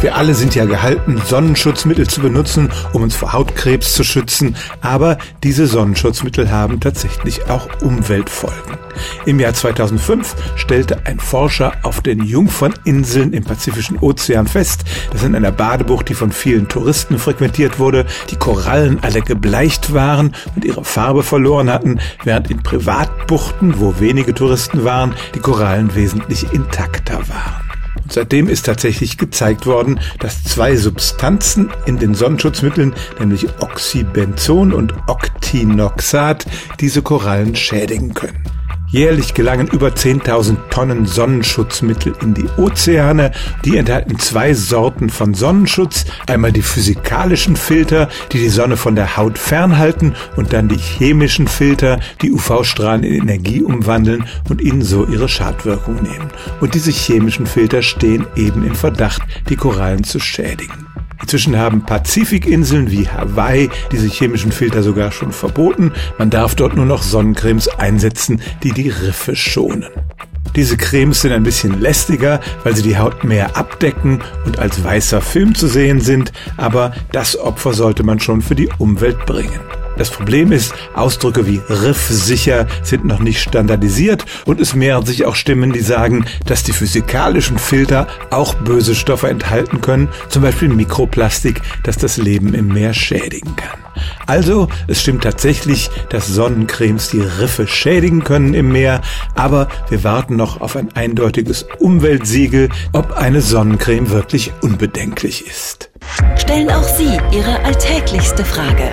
Wir alle sind ja gehalten, Sonnenschutzmittel zu benutzen, um uns vor Hautkrebs zu schützen, aber diese Sonnenschutzmittel haben tatsächlich auch Umweltfolgen. Im Jahr 2005 stellte ein Forscher auf den Jungferninseln im Pazifischen Ozean fest, dass in einer Badebucht, die von vielen Touristen frequentiert wurde, die Korallen alle gebleicht waren und ihre Farbe verloren hatten, während in Privatbuchten, wo wenige Touristen waren, die Korallen wesentlich intakter waren. Seitdem ist tatsächlich gezeigt worden, dass zwei Substanzen in den Sonnenschutzmitteln, nämlich Oxybenzon und Octinoxat, diese Korallen schädigen können. Jährlich gelangen über 10.000 Tonnen Sonnenschutzmittel in die Ozeane. Die enthalten zwei Sorten von Sonnenschutz. Einmal die physikalischen Filter, die die Sonne von der Haut fernhalten und dann die chemischen Filter, die UV-Strahlen in Energie umwandeln und ihnen so ihre Schadwirkung nehmen. Und diese chemischen Filter stehen eben in Verdacht, die Korallen zu schädigen. Inzwischen haben Pazifikinseln wie Hawaii diese chemischen Filter sogar schon verboten. Man darf dort nur noch Sonnencremes einsetzen, die die Riffe schonen. Diese Cremes sind ein bisschen lästiger, weil sie die Haut mehr abdecken und als weißer Film zu sehen sind, aber das Opfer sollte man schon für die Umwelt bringen. Das Problem ist, Ausdrücke wie riffsicher sind noch nicht standardisiert und es mehren sich auch Stimmen, die sagen, dass die physikalischen Filter auch böse Stoffe enthalten können, zum Beispiel Mikroplastik, das das Leben im Meer schädigen kann. Also, es stimmt tatsächlich, dass Sonnencremes die Riffe schädigen können im Meer, aber wir warten noch auf ein eindeutiges Umweltsiegel, ob eine Sonnencreme wirklich unbedenklich ist. Stellen auch Sie Ihre alltäglichste Frage